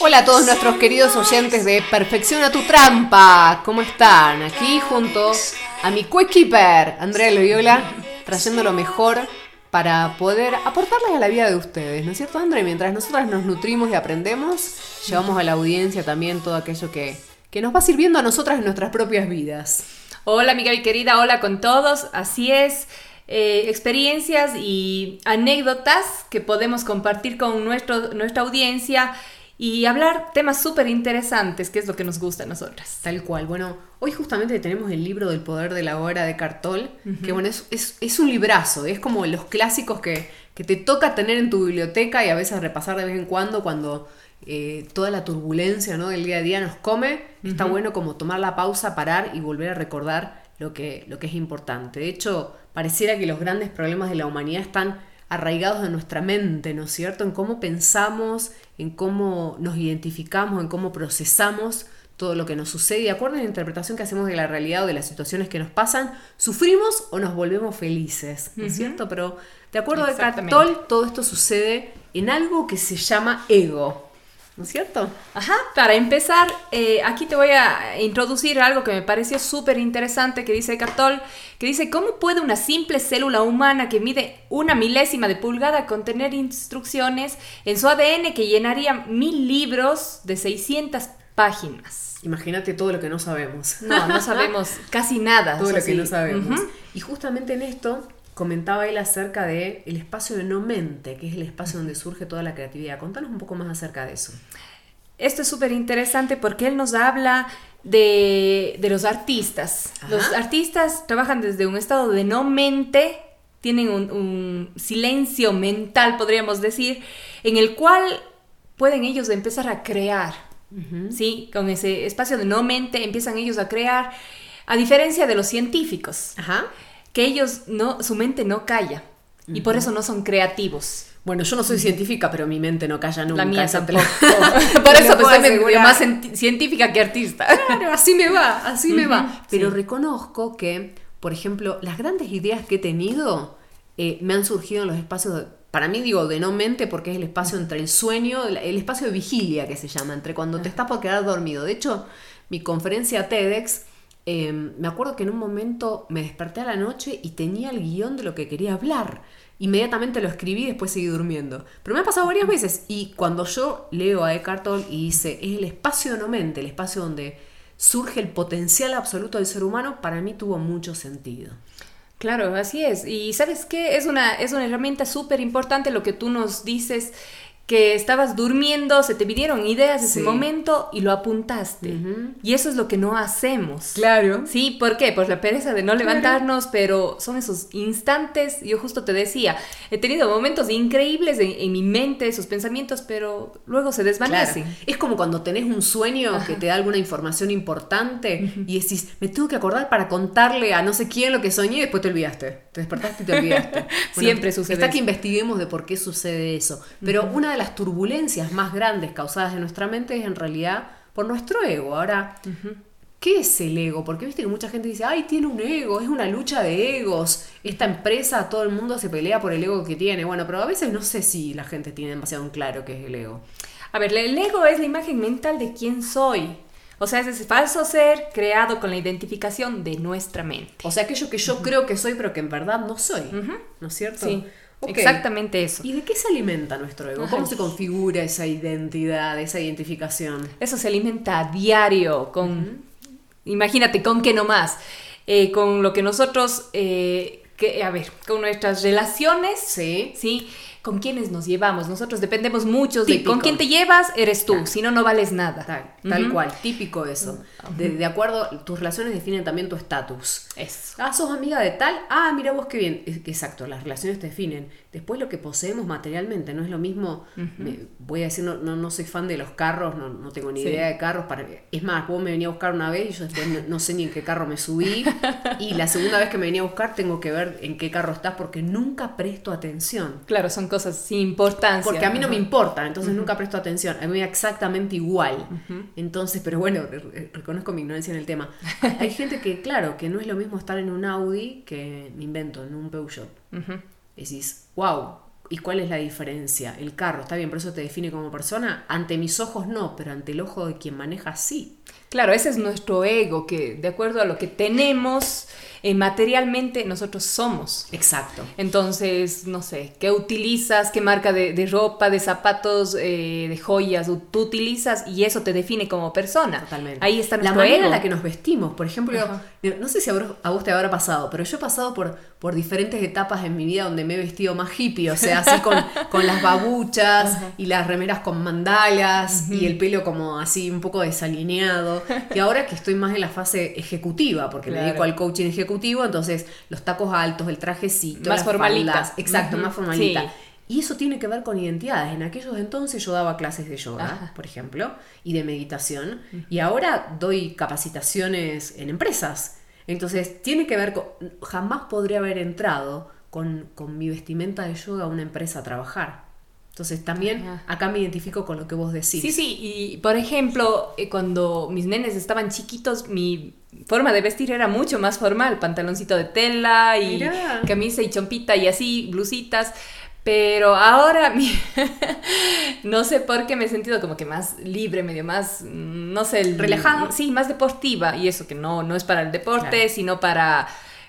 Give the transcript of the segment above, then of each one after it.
Hola a todos nuestros queridos oyentes de Perfecciona tu trampa. ¿Cómo están? Aquí junto a mi co-keeper, Andrea Loyola, trayendo lo mejor para poder aportarles a la vida de ustedes, ¿no es cierto, Andrea? Mientras nosotras nos nutrimos y aprendemos, llevamos a la audiencia también todo aquello que, que nos va sirviendo a nosotras en nuestras propias vidas. Hola, amiga y querida, hola con todos. Así es. Eh, experiencias y anécdotas que podemos compartir con nuestro, nuestra audiencia y hablar temas súper interesantes, que es lo que nos gusta a nosotras. Tal cual. Bueno, hoy justamente tenemos el libro del poder de la hora de Cartol, que bueno, es, es, es, un librazo, es como los clásicos que, que, te toca tener en tu biblioteca y a veces repasar de vez en cuando cuando eh, toda la turbulencia ¿no? del día a día nos come. Está bueno como tomar la pausa, parar y volver a recordar lo que, lo que es importante. De hecho, pareciera que los grandes problemas de la humanidad están arraigados en nuestra mente, ¿no es cierto? En cómo pensamos, en cómo nos identificamos, en cómo procesamos todo lo que nos sucede. Y de acuerdo a la interpretación que hacemos de la realidad o de las situaciones que nos pasan, sufrimos o nos volvemos felices, ¿no es cierto? Pero de acuerdo a Cartol, todo esto sucede en algo que se llama ego. ¿No es cierto? Ajá, para empezar, eh, aquí te voy a introducir algo que me pareció súper interesante que dice Cartol, que dice, ¿cómo puede una simple célula humana que mide una milésima de pulgada contener instrucciones en su ADN que llenaría mil libros de 600 páginas? Imagínate todo lo que no sabemos. No, no sabemos casi nada. Todo lo que no sabemos. Y justamente en esto comentaba él acerca de el espacio de no mente, que es el espacio donde surge toda la creatividad. Contanos un poco más acerca de eso. Esto es súper interesante porque él nos habla de, los artistas. Los artistas trabajan desde un estado de no mente, tienen un, silencio mental, podríamos decir, en el cual pueden ellos empezar a crear. ¿sí? Con ese espacio de no mente empiezan ellos a crear, a diferencia de los científicos. Ajá que ellos no, su mente no calla y por eso no son creativos. Bueno, yo no soy científica, pero mi mente no calla nunca. La mía tampoco. por eso pues, soy más científica que artista. Claro, así me va, así me va. Pero reconozco que, por ejemplo, las grandes ideas que he tenido eh, me han surgido en los espacios, para mí digo de no mente porque es el espacio entre el sueño, el espacio de vigilia que se llama, entre cuando te estás por quedar dormido. De hecho, mi conferencia TEDx Em, me acuerdo que en un momento me desperté a la noche y tenía el guion de lo que quería hablar. Inmediatamente lo escribí y después seguí durmiendo. Pero me ha pasado varias veces y cuando yo leo a Eckhart Tolle y dice, es el espacio no mente, el espacio donde surge el potencial absoluto del ser humano, para mí tuvo mucho sentido. Claro, así es. Y sabes qué, es una, es una herramienta súper importante lo que tú nos dices que estabas durmiendo, se te vinieron ideas de ese momento y lo apuntaste. Y eso es lo que no hacemos. Claro. Sí, ¿por qué? Por la pereza de no levantarnos, pero son esos instantes, yo justo te decía, he tenido momentos increíbles en, mi mente, esos pensamientos, pero luego se desvanecen. Es como cuando tenés un sueño que te da alguna información importante y decís, me tengo que acordar para contarle a no sé quién lo que soñé y después te olvidaste. Te despertaste y te olvidaste. Siempre sucede. Está que investiguemos de por qué sucede eso. Pero una de las turbulencias más grandes causadas en nuestra mente es en realidad por nuestro ego. Ahora, ¿qué es el ego? Porque viste que mucha gente dice, ay, tiene un ego, es una lucha de egos. Esta empresa, todo el mundo se pelea por el ego que tiene. Bueno, pero a veces no sé si la gente tiene demasiado en claro qué es el ego. A ver, el ego es la imagen mental de quién soy. O sea, es ese falso ser creado con la identificación de nuestra mente. O sea, aquello que yo creo que soy, pero que en verdad no soy. ¿No es cierto? Sí. Exactamente eso. ¿Y de qué se alimenta nuestro ego? ¿Cómo se configura esa identidad, esa identificación? Eso se alimenta a diario con, imagínate, con qué nomás, eh, con lo que nosotros, eh, que, a ver, con nuestras relaciones, sí, sí con quiénes nos llevamos. Nosotros dependemos mucho de con quién te llevas, eres tú, si no, no vales nada. Tal, cual, típico eso. de, acuerdo, tus relaciones definen también tu estatus. Eso. Ah, sos amiga de tal, ah, mira vos qué bien. Exacto, las relaciones te definen. Después lo que poseemos materialmente, no es lo mismo, voy a decir, no, no, soy fan de los carros, no, no tengo ni idea de carros. Para, es más, vos me venía a buscar una vez y yo después no, sé ni en qué carro me subí. y la segunda vez que me venía a buscar tengo que ver en qué carro estás porque nunca presto atención. Claro, son cosas sin importancia. Porque a mí no me importa, entonces nunca presto atención. A mí me da exactamente igual. Entonces, pero bueno, reconozco mi ignorancia en el tema. Hay gente que, claro, que no es lo mismo estar en un Audi que, me invento, en un Peugeot decís, wow, ¿Y cuál es la diferencia? El carro, está bien, por eso te define como persona. Ante mis ojos no, pero ante el ojo de quien maneja sí. Claro, ese es nuestro ego, que de acuerdo a lo que tenemos, eh, materialmente nosotros somos. Exacto. Entonces, no sé, ¿qué utilizas? ¿Qué marca de, ropa, de zapatos, eh, de joyas tú utilizas? Y eso te define como persona. Totalmente. Ahí está La manera en la que nos vestimos. Por ejemplo, no sé si a vos, te habrá pasado, pero yo he pasado por, por diferentes etapas en mi vida donde me he vestido más hippie, o sea, así con, con las babuchas y las remeras con mandalas y el pelo como así un poco desalineado. Y ahora que estoy más en la fase ejecutiva, porque me dedico al coaching ejecutivo, entonces los tacos altos, el trajecito, más formalita. exacto, más formalita. Y eso tiene que ver con identidades. En aquellos entonces yo daba clases de yoga, por ejemplo, y de meditación, y ahora doy capacitaciones en empresas. Entonces, tiene que ver con... Jamás podría haber entrado con, con mi vestimenta de yoga a una empresa a trabajar. Entonces también acá me identifico con lo que vos decís. Sí, sí, y por ejemplo, eh, cuando mis nenes estaban chiquitos, mi forma de vestir era mucho más formal, pantaloncito de tela y camisa y chompita y así, blusitas. Pero ahora no sé por qué me he sentido como que más libre, medio más, no sé, relajado. Sí, más deportiva. Y eso que no, no es para el deporte, sino para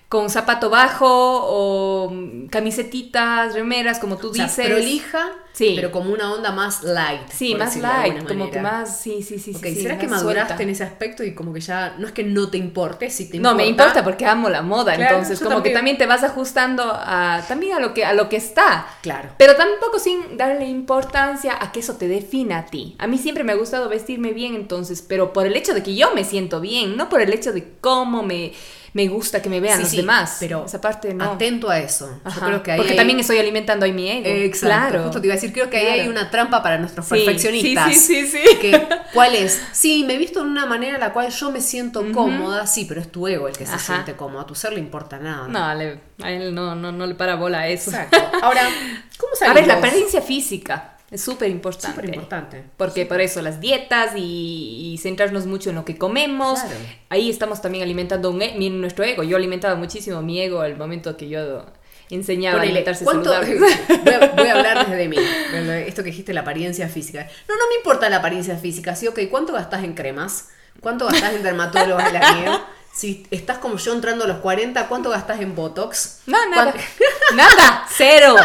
con zapato bajo o camisetitas, remeras, como tú dices. prolija, sí. pero como una onda más light. Sí, más light, como que más, sí, sí, sí. Okay, ¿será que maduraste en ese aspecto y como que ya, no es que no te importe, si te importa? No, me importa porque amo la moda, entonces como que también te vas ajustando a, también a lo, que, a lo que está. Claro. Pero tampoco sin darle importancia a que eso te defina a ti. A mí siempre me ha gustado vestirme bien, entonces, pero por el hecho de que yo me siento bien, no por el hecho de cómo me me gusta que me vean los demás. Pero esa parte no. Atento a eso. Yo creo que ahí Porque también estoy alimentando ahí mi ego. Exacto. Claro. Justo te iba a decir, creo que ahí hay una trampa para nuestros perfeccionistas. Sí, sí, sí. Que, ¿Cuál es? Sí, me he visto en una manera en la cual yo me siento cómoda, sí, pero es tu ego el que se siente cómodo. A tu ser le importa nada. No, a él no, no, no le para bola a eso. Exacto. Ahora, ¿cómo salimos? A ver, la apariencia física. Es súper importante. Súper importante. Porque por eso las dietas y, centrarnos mucho en lo que comemos. Ahí estamos también alimentando un, e, nuestro ego. Yo alimentaba muchísimo mi ego al momento que yo enseñaba a alimentarse saludable. Voy a, hablar desde mí. Esto que dijiste, la apariencia física. No, no me importa la apariencia física. Sí, ok, ¿cuánto gastas en cremas? ¿Cuánto gastas en dermatólogos de la si estás como yo entrando a los 40, ¿cuánto gastas en Botox? No, nada. nada, cero.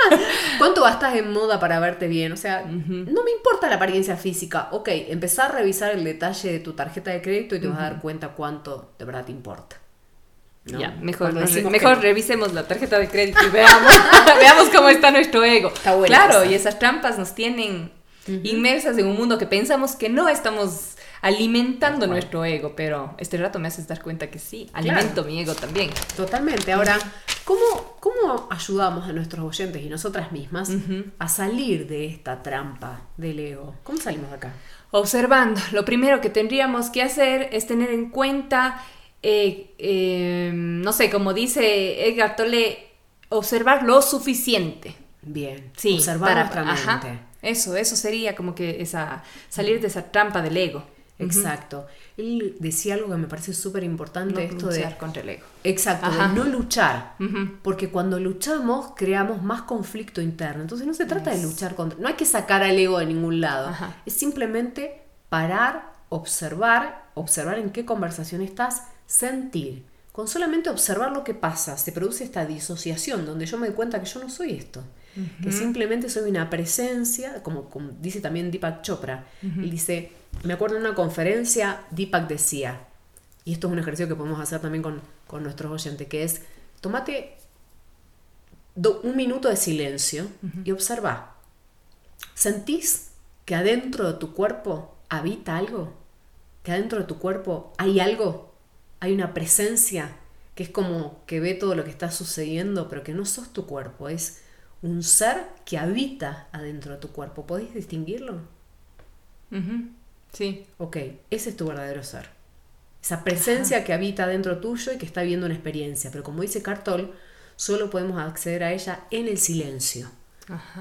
¿Cuánto gastas en moda para verte bien? O sea, no me importa la apariencia física. Ok, empezar a revisar el detalle de tu tarjeta de crédito y te vas a dar cuenta cuánto de verdad te importa. Ya, mejor, mejor revisemos la tarjeta de crédito y veamos, veamos cómo está nuestro ego. Está bueno, claro, y esas trampas nos tienen inmersas en un mundo que pensamos que no estamos alimentando nuestro ego, pero este rato me haces dar cuenta que sí, alimento mi ego también. Totalmente. Ahora, ¿cómo, cómo ayudamos a nuestros oyentes y nosotras mismas a salir de esta trampa del ego? ¿Cómo salimos de acá? Observando. Lo primero que tendríamos que hacer es tener en cuenta, eh, eh, no sé, como dice Edgar Tolle, observar lo suficiente. Bien. Sí, observar nuestra mente. eso, eso sería como que esa, salir de esa trampa del ego. Exacto. Él decía algo que me parece súper importante, no esto luchar contra el ego. Exacto, de no luchar. Porque cuando luchamos creamos más conflicto interno. Entonces no se trata de luchar contra... No hay que sacar al ego de ningún lado. Es simplemente parar, observar, observar en qué conversación estás, sentir. Con solamente observar lo que pasa, se produce esta disociación donde yo me doy cuenta que yo no soy esto. Que simplemente soy una presencia, como, dice también Deepak Chopra. Él dice me acuerdo en una conferencia, Deepak decía, y esto es un ejercicio que podemos hacer también con, nuestros oyentes, que es, tomate un minuto de silencio y observa. ¿Sentís que adentro de tu cuerpo habita algo? ¿Que adentro de tu cuerpo hay algo? Hay una presencia que es como que ve todo lo que está sucediendo, pero que no sos tu cuerpo, es un ser que habita adentro de tu cuerpo. ¿Podéis distinguirlo? Sí. Ok, ese es tu verdadero ser. Esa presencia que habita dentro tuyo y que está viendo una experiencia. Pero como dice Cartol, solo podemos acceder a ella en el silencio.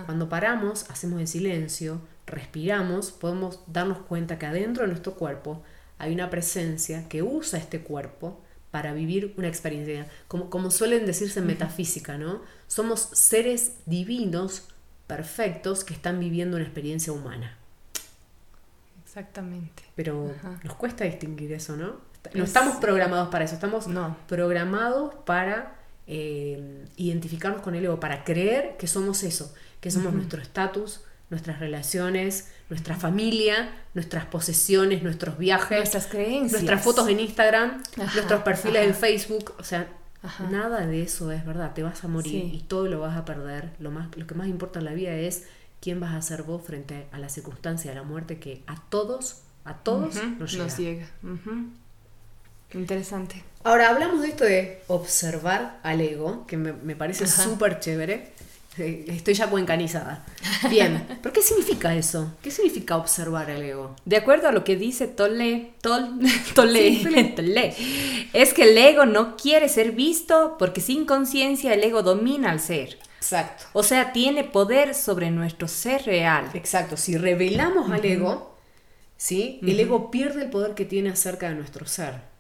Cuando paramos, hacemos el silencio, respiramos, podemos darnos cuenta que adentro de nuestro cuerpo hay una presencia que usa este cuerpo para vivir una experiencia. Como, como suelen decirse en metafísica, ¿no? Somos seres divinos, perfectos, que están viviendo una experiencia humana. Exactamente. Pero nos cuesta distinguir eso, ¿no? No estamos programados para eso, estamos programados para eh, identificarnos con el ego, para creer que somos eso, que somos nuestro estatus, nuestras relaciones, nuestra familia, nuestras posesiones, nuestros viajes, nuestras creencias, nuestras fotos en Instagram, nuestros perfiles en Facebook, o sea, nada de eso es verdad, te vas a morir y todo lo vas a perder. Lo más lo que más importa en la vida es quién vas a ser vos frente a la circunstancia de la muerte que a todos, a todos nos llega. Interesante. Ahora hablamos de esto de observar al ego, que me, me parece súper chévere. Estoy ya cuencanizada. Bien, ¿pero qué significa eso? ¿Qué significa observar el ego? De acuerdo a lo que dice Tolle, Tol, Tolle, es que el ego no quiere ser visto porque sin conciencia el ego domina al ser. Exacto. O sea, tiene poder sobre nuestro ser real. Exacto. Si revelamos al ego, ¿sí? El ego pierde el poder que tiene acerca de nuestro ser.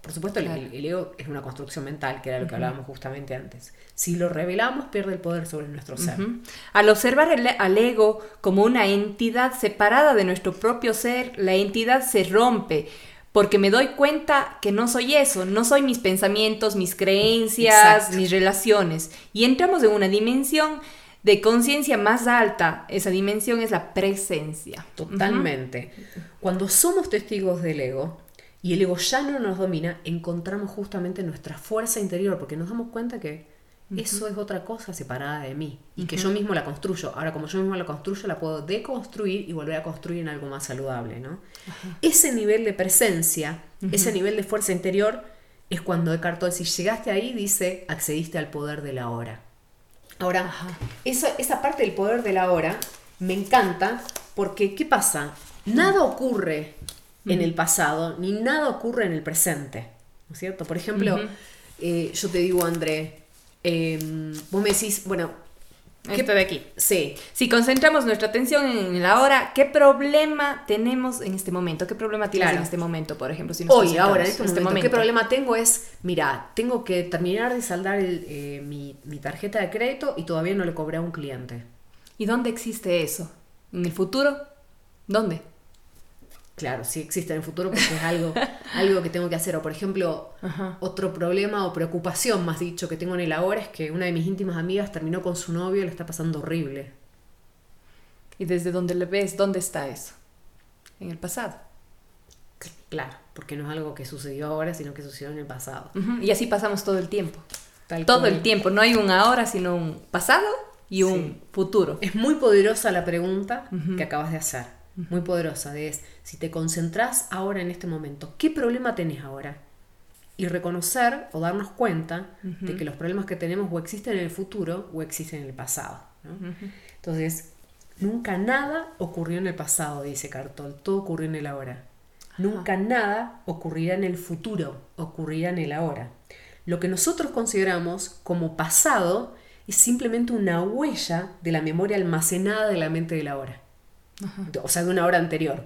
Por supuesto, el, ego es una construcción mental, que era lo que hablábamos justamente antes. Si lo revelamos, pierde el poder sobre nuestro ser. Al observar al ego como una entidad separada de nuestro propio ser, la entidad se rompe, porque me doy cuenta que no soy eso, no soy mis pensamientos, mis creencias, mis relaciones. Y entramos en una dimensión de conciencia más alta. Esa dimensión es la presencia. Totalmente. Cuando somos testigos del ego, y el ego ya no nos domina, encontramos justamente nuestra fuerza interior, porque nos damos cuenta que eso es otra cosa separada de mí y que yo mismo la construyo. Ahora, como yo mismo la construyo, la puedo deconstruir y volver a construir en algo más saludable. ¿no? Ese nivel de presencia, ese nivel de fuerza interior, es cuando Eckhart Tolle, si llegaste ahí, dice, accediste al poder de la hora. Ahora, esa, esa parte del poder de la hora me encanta porque, ¿qué pasa? Nada ocurre en el pasado, ni nada ocurre en el presente. ¿No es cierto? Por ejemplo, eh, yo te digo, André, em, vos me decís, bueno, ¿qué de aquí? Sí. Si concentramos nuestra atención en el ahora, ¿qué problema tenemos en este momento? ¿Qué problema tienes en este momento, por ejemplo? Si Hoy, ahora, en este, este momento, ¿qué problema tengo? Es, mira, tengo que terminar de saldar eh, mi, mi tarjeta de crédito y todavía no le cobré a un cliente. ¿Y dónde existe eso? ¿En el futuro? ¿Dónde? Claro, sí existe en el futuro porque es algo, algo que tengo que hacer. O por ejemplo, otro problema o preocupación, más dicho, que tengo en el ahora es que una de mis íntimas amigas terminó con su novio y le está pasando horrible. ¿Y desde dónde le ves? ¿Dónde está eso? En el pasado. Claro, porque no es algo que sucedió ahora, sino que sucedió en el pasado. Y así pasamos todo el tiempo. todo el tiempo. No hay un ahora, sino un pasado y un futuro. Es muy poderosa la pregunta que acabas de hacer muy poderosa, de es, si te concentras ahora en este momento, ¿qué problema tenés ahora? Y reconocer o darnos cuenta de que los problemas que tenemos o existen en el futuro o existen en el pasado. Entonces, nunca nada ocurrió en el pasado, dice Cartol, todo ocurrió en el ahora. Nunca nada ocurrirá en el futuro, ocurrirá en el ahora. Lo que nosotros consideramos como pasado es simplemente una huella de la memoria almacenada de la mente del ahora o sea, de una hora anterior.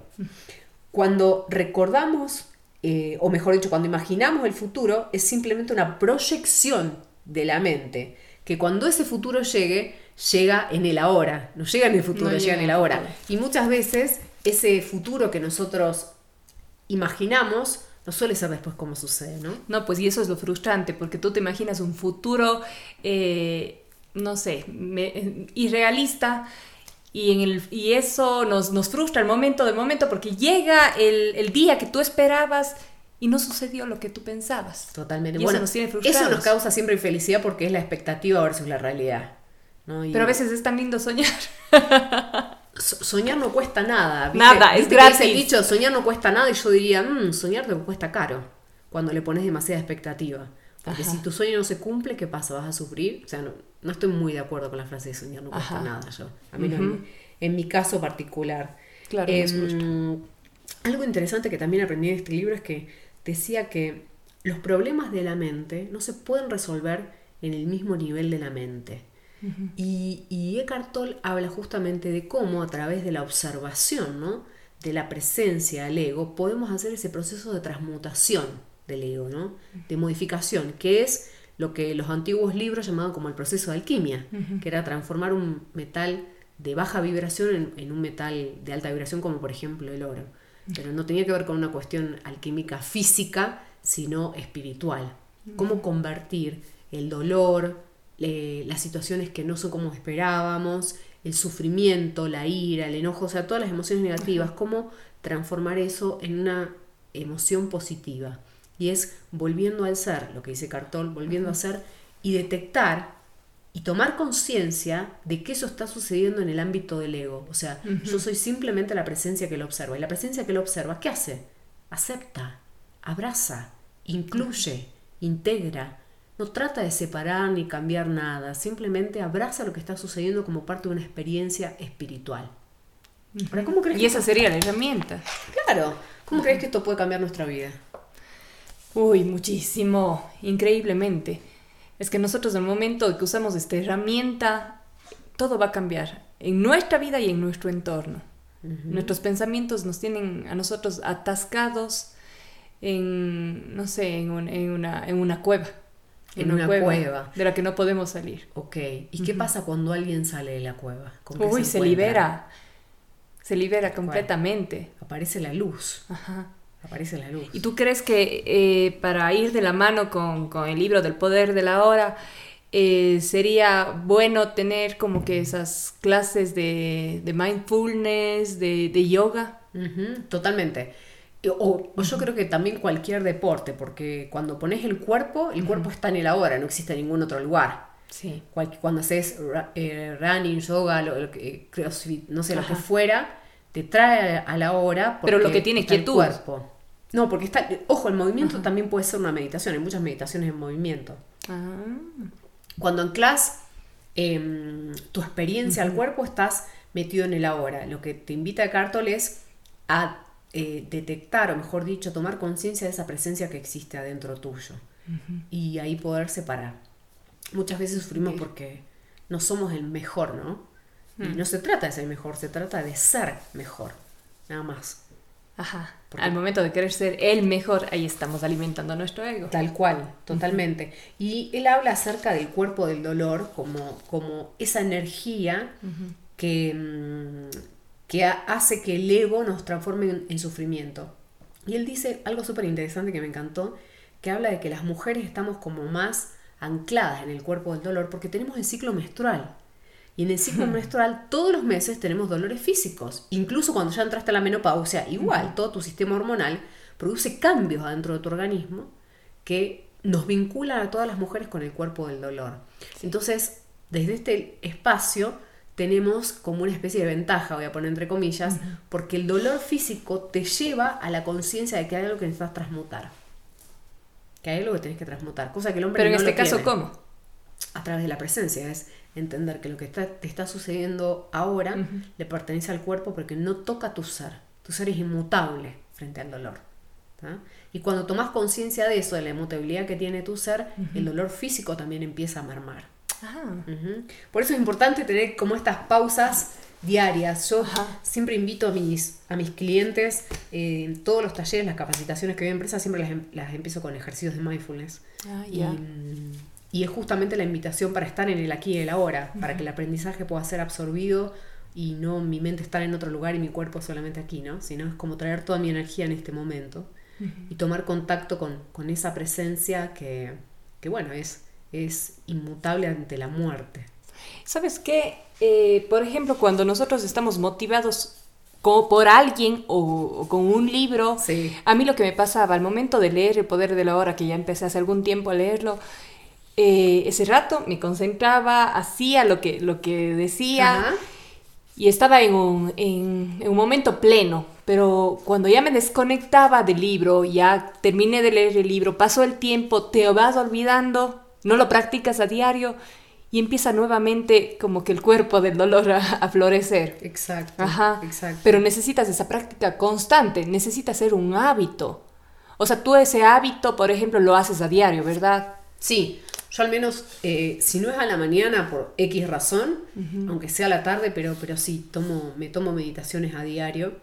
Cuando recordamos, eh, o mejor dicho, cuando imaginamos el futuro, es simplemente una proyección de la mente, que cuando ese futuro llegue, llega en el ahora, no llega en el futuro, llega, en el ahora. Y muchas veces ese futuro que nosotros imaginamos no suele ser después como sucede, ¿no? No, pues y eso es lo frustrante, porque tú te imaginas un futuro, eh, no sé, irrealista y, en el, y eso nos, nos frustra el momento del momento porque llega el, el, día que tú esperabas y no sucedió lo que tú pensabas. Totalmente. bueno, eso nos tiene frustrados. Eso nos causa siempre infelicidad porque es la expectativa versus la realidad. Pero a veces es tan lindo soñar. soñar no cuesta nada. Nada, es gratis. el dicho, soñar no cuesta nada y yo diría, mmm, soñar te cuesta caro cuando le pones demasiada expectativa. Porque si tu sueño no se cumple, ¿qué pasa? ¿Vas a sufrir? O sea, no, no estoy muy de acuerdo con la frase de soñar no cuesta nada yo. A mí en, mi caso particular. Claro, em, algo interesante que también aprendí de este libro es que decía que los problemas de la mente no se pueden resolver en el mismo nivel de la mente. y, y, Eckhart Tolle habla justamente de cómo a través de la observación, ¿no? de la presencia del ego, podemos hacer ese proceso de transmutación del ego, ¿no? De modificación, que es lo que los antiguos libros llamaban como el proceso de alquimia, que era transformar un metal de baja vibración en, un metal de alta vibración, como por ejemplo el oro. Pero no tenía que ver con una cuestión alquímica física, sino espiritual. Cómo convertir el dolor, las situaciones que no son como esperábamos, el sufrimiento, la ira, el enojo, o sea, todas las emociones negativas, cómo transformar eso en una emoción positiva. Y es volviendo al ser, lo que dice Cartol, volviendo a ser y detectar y tomar conciencia de que eso está sucediendo en el ámbito del ego. O sea, yo soy simplemente la presencia que lo observa. Y la presencia que lo observa, ¿qué hace? Acepta, abraza, incluye, integra. No trata de separar ni cambiar nada, simplemente abraza lo que está sucediendo como parte de una experiencia espiritual. ¿cómo crees y esa sería la herramienta. Claro. ¿Cómo crees que esto puede cambiar nuestra vida? Uy, muchísimo, increíblemente. Es que nosotros en el momento que usamos esta herramienta, todo va a cambiar en nuestra vida y en nuestro entorno. Nuestros pensamientos nos tienen a nosotros atascados en, no sé, en, una, en una cueva. En, una, cueva, De la que no podemos salir. Ok. ¿Y qué pasa cuando alguien sale de la cueva? Uy, se, libera. Se libera completamente. aparece la luz. Ajá aparece la luz. ¿Y tú crees que eh, para ir de la mano con, el libro del poder de la hora, eh, sería bueno tener como que esas clases de, mindfulness, de, yoga? totalmente. O, yo creo que también cualquier deporte, porque cuando pones el cuerpo, el cuerpo está en el ahora, no existe ningún otro lugar. Sí. cuando haces eh, running, yoga, lo, crossfit, no sé, lo que fuera, te trae a la hora. Pero lo que tiene quietud. El cuerpo. No, porque está, ojo, el movimiento también puede ser una meditación, hay muchas meditaciones en movimiento. Ah. Cuando anclas eh, tu experiencia al cuerpo, estás metido en el ahora. Lo que te invita a Cartol es a eh, detectar, o mejor dicho, tomar conciencia de esa presencia que existe adentro tuyo. Y ahí poder separar. Muchas veces sufrimos porque no somos el mejor, ¿no? Y mm. no se trata de ser mejor, se trata de ser mejor. Nada más. Ajá. Al momento de querer ser el mejor, ahí estamos alimentando nuestro ego. Tal cual, totalmente. Y él habla acerca del cuerpo del dolor como, como esa energía que, mm, que hace que el ego nos transforme en, sufrimiento. Y él dice algo súper interesante que me encantó, que habla de que las mujeres estamos como más ancladas en el cuerpo del dolor porque tenemos el ciclo menstrual. Y en el ciclo menstrual todos los meses tenemos dolores físicos. Incluso cuando ya entraste a la menopausia, igual, todo tu sistema hormonal produce cambios adentro de tu organismo que nos vinculan a todas las mujeres con el cuerpo del dolor. Entonces, desde este espacio tenemos como una especie de ventaja, voy a poner entre comillas, porque el dolor físico te lleva a la conciencia de que hay algo que necesitas transmutar. Que hay algo que tienes que transmutar, cosa que el hombre Pero en este caso, ¿cómo? A través de la presencia, es entender que lo que te está sucediendo ahora le pertenece al cuerpo porque no toca tu ser. Tu ser es inmutable frente al dolor. Y cuando tomas conciencia de eso, de la inmutabilidad que tiene tu ser, el dolor físico también empieza a mermar. Ah. Por eso es importante tener como estas pausas diarias. Yo siempre invito a mis, a mis clientes, eh, en todos los talleres, las capacitaciones que doy en empresa, siempre las, em, las, empiezo con ejercicios de mindfulness. Ah, y, mm, y es justamente la invitación para estar en el aquí y el ahora, para que el aprendizaje pueda ser absorbido y no mi mente estar en otro lugar y mi cuerpo solamente aquí, ¿no? Sino es como traer toda mi energía en este momento y tomar contacto con, esa presencia que, bueno, es, es inmutable ante la muerte. ¿Sabes qué? Eh, por ejemplo, cuando nosotros estamos motivados como por alguien o, con un libro, a mí lo que me pasaba al momento de leer El Poder de la Hora, que ya empecé hace algún tiempo a leerlo, eh, ese rato me concentraba, hacía lo que, lo que decía y estaba en un, en, un, momento pleno. Pero cuando ya me desconectaba del libro, ya terminé de leer el libro, pasó el tiempo, te vas olvidando, no lo practicas a diario y empieza nuevamente como que el cuerpo del dolor a, florecer. Exacto, Ajá. exacto. Pero necesitas esa práctica constante, necesitas ser un hábito. O sea, tú ese hábito, por ejemplo, lo haces a diario, ¿verdad? Sí, yo al menos, eh, si no es a la mañana por X razón, aunque sea a la tarde, pero, pero sí, tomo, me tomo meditaciones a diario.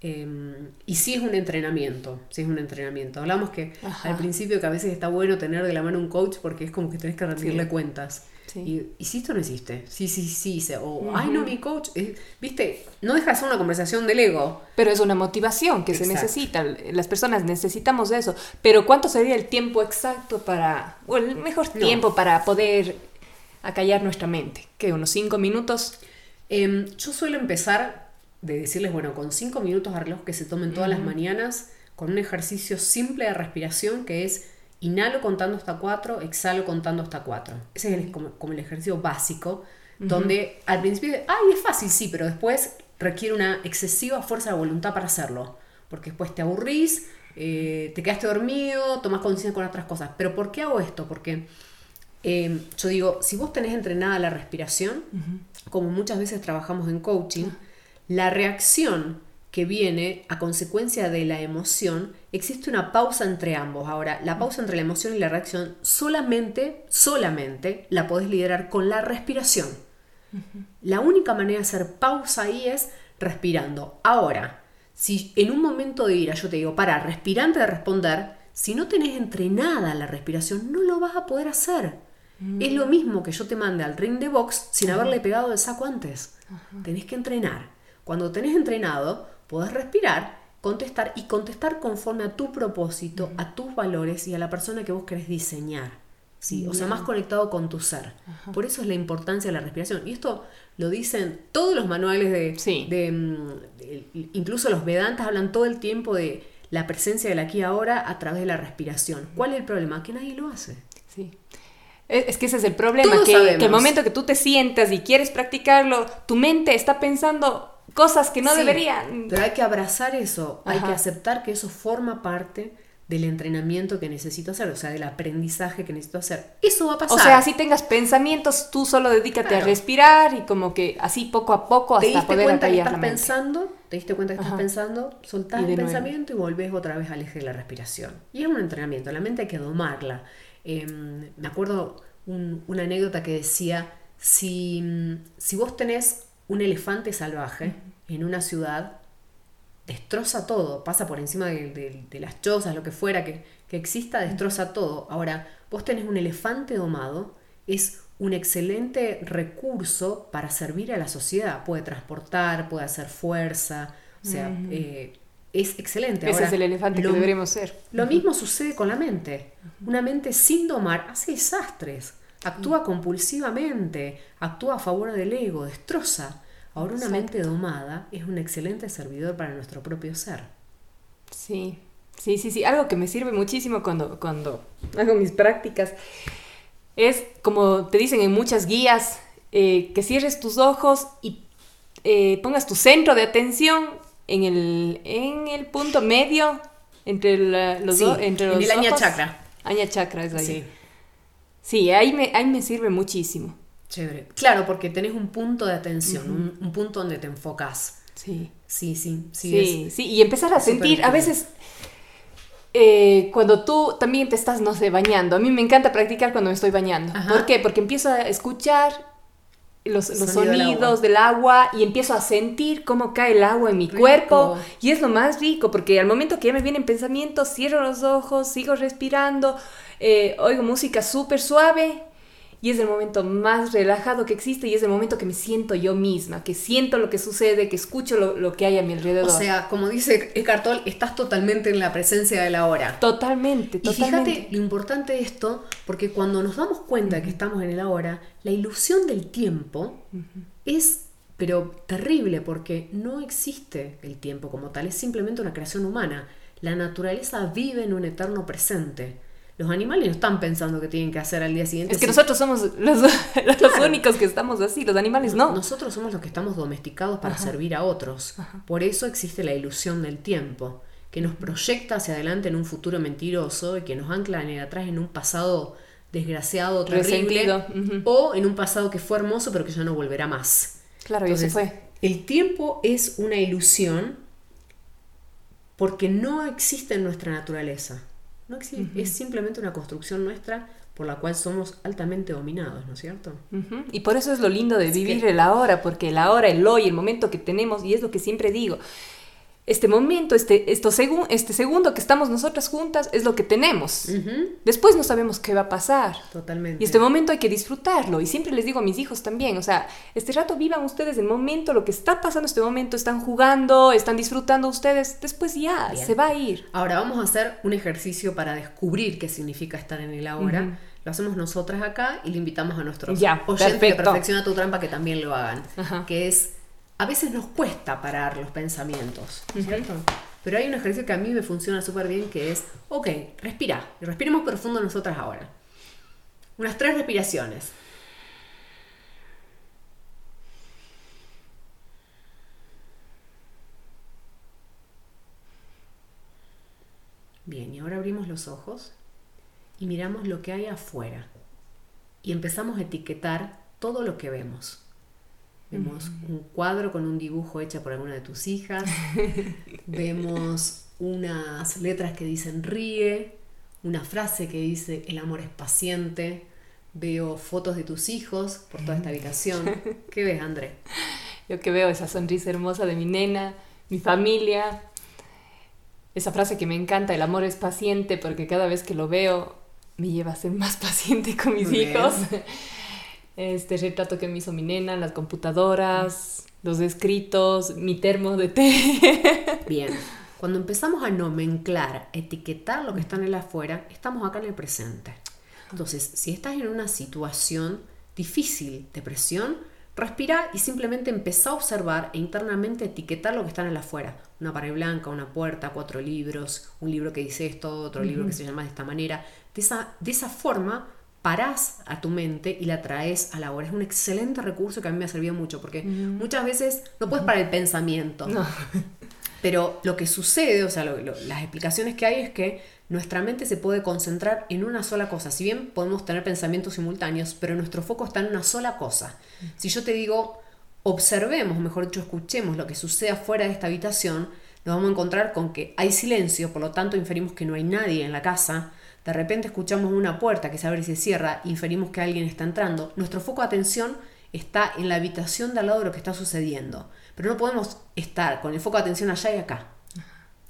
Em, y sí es un entrenamiento, sí es un entrenamiento. Hablamos que al principio que a veces está bueno tener de la mano un coach porque es como que tenés que rendirle cuentas. Y, ¿Hiciste o no hiciste? Sí, sí, sí hice. O, ay, no, mi coach. Viste, no deja de ser una conversación del ego. Pero es una motivación que se necesita. Las personas necesitamos eso. Pero ¿cuánto sería el tiempo exacto para, o el mejor tiempo para poder acallar nuestra mente? ¿Qué, unos cinco minutos? Em, yo suelo empezar de decirles, bueno, con cinco minutos a reloj que se tomen todas las mañanas, con un ejercicio simple de respiración que es inhalo contando hasta cuatro, exhalo contando hasta cuatro. Ese es como, el ejercicio básico, donde al principio, ay, es fácil, sí, pero después requiere una excesiva fuerza de voluntad para hacerlo, porque después te aburrís, eh, te quedaste dormido, tomas conciencia con otras cosas. Pero ¿por qué hago esto? Porque eh, yo digo, si vos tenés entrenada la respiración, como muchas veces trabajamos en coaching, la reacción que viene a consecuencia de la emoción, existe una pausa entre ambos. Ahora, la pausa entre la emoción y la reacción solamente, solamente la podés liderar con la respiración. La única manera de hacer pausa ahí es respirando. Ahora, si en un momento de ira yo te digo, para, respira antes de responder, si no tenés entrenada la respiración, no lo vas a poder hacer. Es lo mismo que yo te mande al ring de box sin haberle pegado el saco antes. Tenés que entrenar. Cuando tenés entrenado, podés respirar, contestar y contestar conforme a tu propósito, a tus valores y a la persona que vos querés diseñar. ¿sí? O sea, más conectado con tu ser. Por eso es la importancia de la respiración. Y esto lo dicen todos los manuales de, de, mm, incluso los Vedantas hablan todo el tiempo de la presencia del aquí y ahora a través de la respiración. ¿Cuál es el problema? Que nadie lo hace. Sí. Es que ese es el problema, que, que, el momento que tú te sientas y quieres practicarlo, tu mente está pensando cosas que no deberían. Pero hay que abrazar eso, hay que aceptar que eso forma parte del entrenamiento que necesito hacer, o sea, del aprendizaje que necesito hacer. Eso va a pasar. O sea, si tengas pensamientos, tú solo dedícate a respirar y como que así poco a poco hasta ¿Te diste poder cuenta que estás pensando, te diste cuenta que estás pensando, soltás el pensamiento y volvés otra vez al eje de la respiración. Y es un entrenamiento, la mente hay que domarla. Em, me acuerdo una anécdota que decía, si, si vos tenés un elefante salvaje en una ciudad, destroza todo, pasa por encima de, las chozas, lo que fuera que, exista, destroza todo. Ahora, vos tenés un elefante domado, es un excelente recurso para servir a la sociedad. Puede transportar, puede hacer fuerza, o sea, eh, es excelente. Ese es el elefante que deberemos ser. Lo mismo sucede con la mente. Una mente sin domar hace desastres, actúa compulsivamente, actúa a favor del ego, destroza. Ahora una mente domada es un excelente servidor para nuestro propio ser. Sí, sí, sí, sí. Algo que me sirve muchísimo cuando, cuando hago mis prácticas es, como te dicen en muchas guías, eh, que cierres tus ojos y eh, pongas tu centro de atención en el, en el punto medio entre los dos. Entre los en el aña chakra. Aña chakra es ahí. Sí, sí ahí, me, ahí me sirve muchísimo. Chévere. Claro, porque tenés un punto de atención, un, punto donde te enfocas. Sí. Sí, sí, sí. Sí, y empezar a sentir, a veces, eh, cuando tú también te estás, no sé, bañando. A mí me encanta practicar cuando me estoy bañando. ¿Por qué? Porque empiezo a escuchar los, sonidos del agua. y empiezo a sentir cómo cae el agua en mi cuerpo. Y es lo más rico, porque al momento que ya me vienen pensamientos, cierro los ojos, sigo respirando, eh, oigo música súper suave y es el momento más relajado que existe y es el momento que me siento yo misma, que siento lo que sucede, que escucho lo, que hay a mi alrededor. O sea, como dice Eckhart Tolle, estás totalmente en la presencia de la hora. Totalmente, totalmente. Y fíjate lo importante de esto, porque cuando nos damos cuenta que estamos en el ahora, la ilusión del tiempo es pero terrible porque no existe el tiempo como tal, es simplemente una creación humana. La naturaleza vive en un eterno presente. Los animales no están pensando que tienen que hacer al día siguiente. Es que nosotros somos los, únicos que estamos así, los animales no. Nosotros somos los que estamos domesticados para servir a otros. Por eso existe la ilusión del tiempo, que nos proyecta hacia adelante en un futuro mentiroso y que nos ancla en el atrás en un pasado desgraciado, terrible, o en un pasado que fue hermoso pero que ya no volverá más. Claro, y eso fue. El tiempo es una ilusión porque no existe en nuestra naturaleza. No existe, es simplemente una construcción nuestra por la cual somos altamente dominados, ¿no es cierto? Y por eso es lo lindo de vivir el ahora, porque el ahora, el hoy, el momento que tenemos, y es lo que siempre digo, este momento, este, esto este segundo que estamos nosotras juntas es lo que tenemos. Después no sabemos qué va a pasar. Totalmente. Y este momento hay que disfrutarlo. Y siempre les digo a mis hijos también, o sea, este rato vivan ustedes el momento, lo que está pasando este momento, están jugando, están disfrutando ustedes, después ya, se va a ir. Ahora vamos a hacer un ejercicio para descubrir qué significa estar en el ahora. Lo hacemos nosotras acá y le invitamos a nuestros ya, oyentes de Perfecciona tu trampa que también lo hagan. Que es a veces nos cuesta parar los pensamientos, ¿cierto? Pero hay un ejercicio que a mí me funciona súper bien que es, ok, respira, respiremos profundo nosotras ahora. Unas tres respiraciones. Bien, y ahora abrimos los ojos y miramos lo que hay afuera. Y empezamos a etiquetar todo lo que vemos. Vemos un cuadro con un dibujo hecho por alguna de tus hijas. Vemos unas letras que dicen ríe, una frase que dice el amor es paciente. Veo fotos de tus hijos por toda esta habitación. ¿Qué ves, André? Yo que veo esa sonrisa hermosa de mi nena, mi familia. Esa frase que me encanta, el amor es paciente, porque cada vez que lo veo me lleva a ser más paciente con mis hijos este retrato que me hizo mi nena, las computadoras, los escritos, mi termo de té. Bien. Cuando empezamos a nomenclar, etiquetar lo que está en el afuera, estamos acá en el presente. Entonces, si estás en una situación difícil de presión, respira y simplemente empezá a observar e internamente etiquetar lo que está en el afuera. Una pared blanca, una puerta, cuatro libros, un libro que dice esto, otro libro que se llama de esta manera. De esa, de esa forma parás a tu mente y la traes a la hora. Es un excelente recurso que a mí me ha servido mucho porque muchas veces no puedes parar el pensamiento. Pero lo que sucede, o sea, las explicaciones que hay es que nuestra mente se puede concentrar en una sola cosa. Si bien podemos tener pensamientos simultáneos, pero nuestro foco está en una sola cosa. Si yo te digo, observemos, mejor dicho, escuchemos lo que sucede afuera de esta habitación, nos vamos a encontrar con que hay silencio, por lo tanto inferimos que no hay nadie en la casa, de repente escuchamos una puerta que se abre y se cierra, inferimos que alguien está entrando, nuestro foco de atención está en la habitación de al lado de lo que está sucediendo. Pero no podemos estar con el foco de atención allá y acá.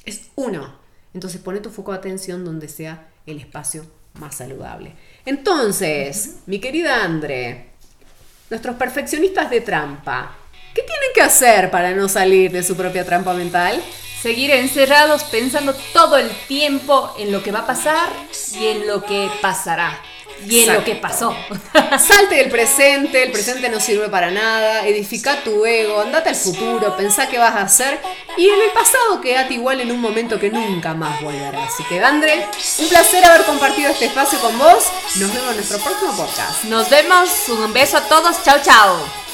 Es uno. Entonces pone tu foco de atención donde sea el espacio más saludable. Entonces, mi querida Andre, nuestros perfeccionistas de trampa, ¿qué tienen que hacer para no salir de su propia trampa mental? Seguir encerrados pensando todo el tiempo en lo que va a pasar y en lo que pasará. Y en lo que pasó. Salte del presente, el presente no sirve para nada, edifica tu ego, andate al futuro, pensá qué vas a hacer y en el pasado quédate igual en un momento que nunca más volverá. Así que, Andre, un placer haber compartido este espacio con vos. Nos vemos en nuestro próximo podcast. Nos vemos, un beso a todos, chao chao.